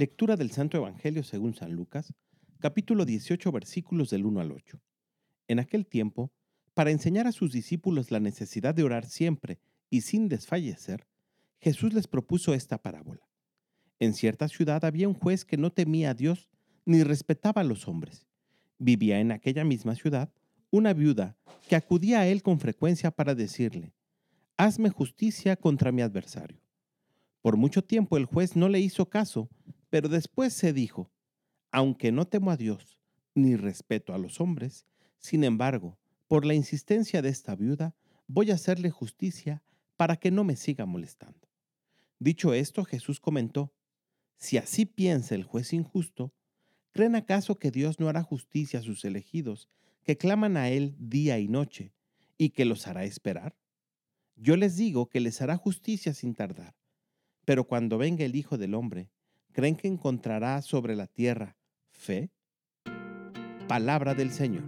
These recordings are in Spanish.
Lectura del Santo Evangelio según San Lucas, capítulo 18, versículos del 1 al 8. En aquel tiempo, para enseñar a sus discípulos la necesidad de orar siempre y sin desfallecer, Jesús les propuso esta parábola. En cierta ciudad había un juez que no temía a Dios ni respetaba a los hombres. Vivía en aquella misma ciudad una viuda que acudía a él con frecuencia para decirle, Hazme justicia contra mi adversario. Por mucho tiempo el juez no le hizo caso, pero después se dijo, Aunque no temo a Dios ni respeto a los hombres, sin embargo, por la insistencia de esta viuda, voy a hacerle justicia para que no me siga molestando. Dicho esto, Jesús comentó, Si así piensa el juez injusto, ¿Creen acaso que Dios no hará justicia a sus elegidos, que claman a Él día y noche, y que los hará esperar? Yo les digo que les hará justicia sin tardar. Pero cuando venga el Hijo del Hombre, ¿creen que encontrará sobre la tierra fe? Palabra del Señor.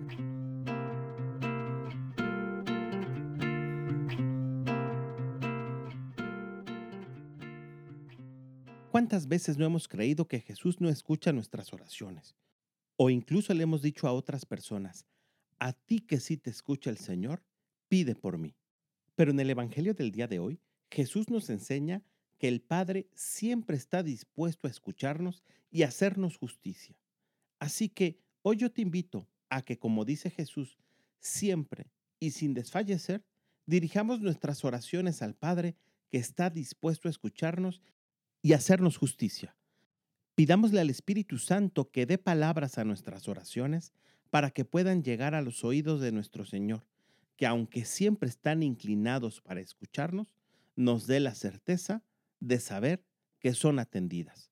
¿Cuántas veces no hemos creído que Jesús no escucha nuestras oraciones? O incluso le hemos dicho a otras personas, a ti que sí te escucha el Señor, pide por mí. Pero en el Evangelio del día de hoy, Jesús nos enseña que el Padre siempre está dispuesto a escucharnos y hacernos justicia. Así que hoy yo te invito a que, como dice Jesús, siempre y sin desfallecer, dirijamos nuestras oraciones al Padre que está dispuesto a escucharnos y hacernos justicia. Pidámosle al Espíritu Santo que dé palabras a nuestras oraciones para que puedan llegar a los oídos de nuestro Señor, que aunque siempre están inclinados para escucharnos, nos dé la certeza de saber que son atendidas.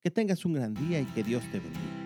Que tengas un gran día y que Dios te bendiga.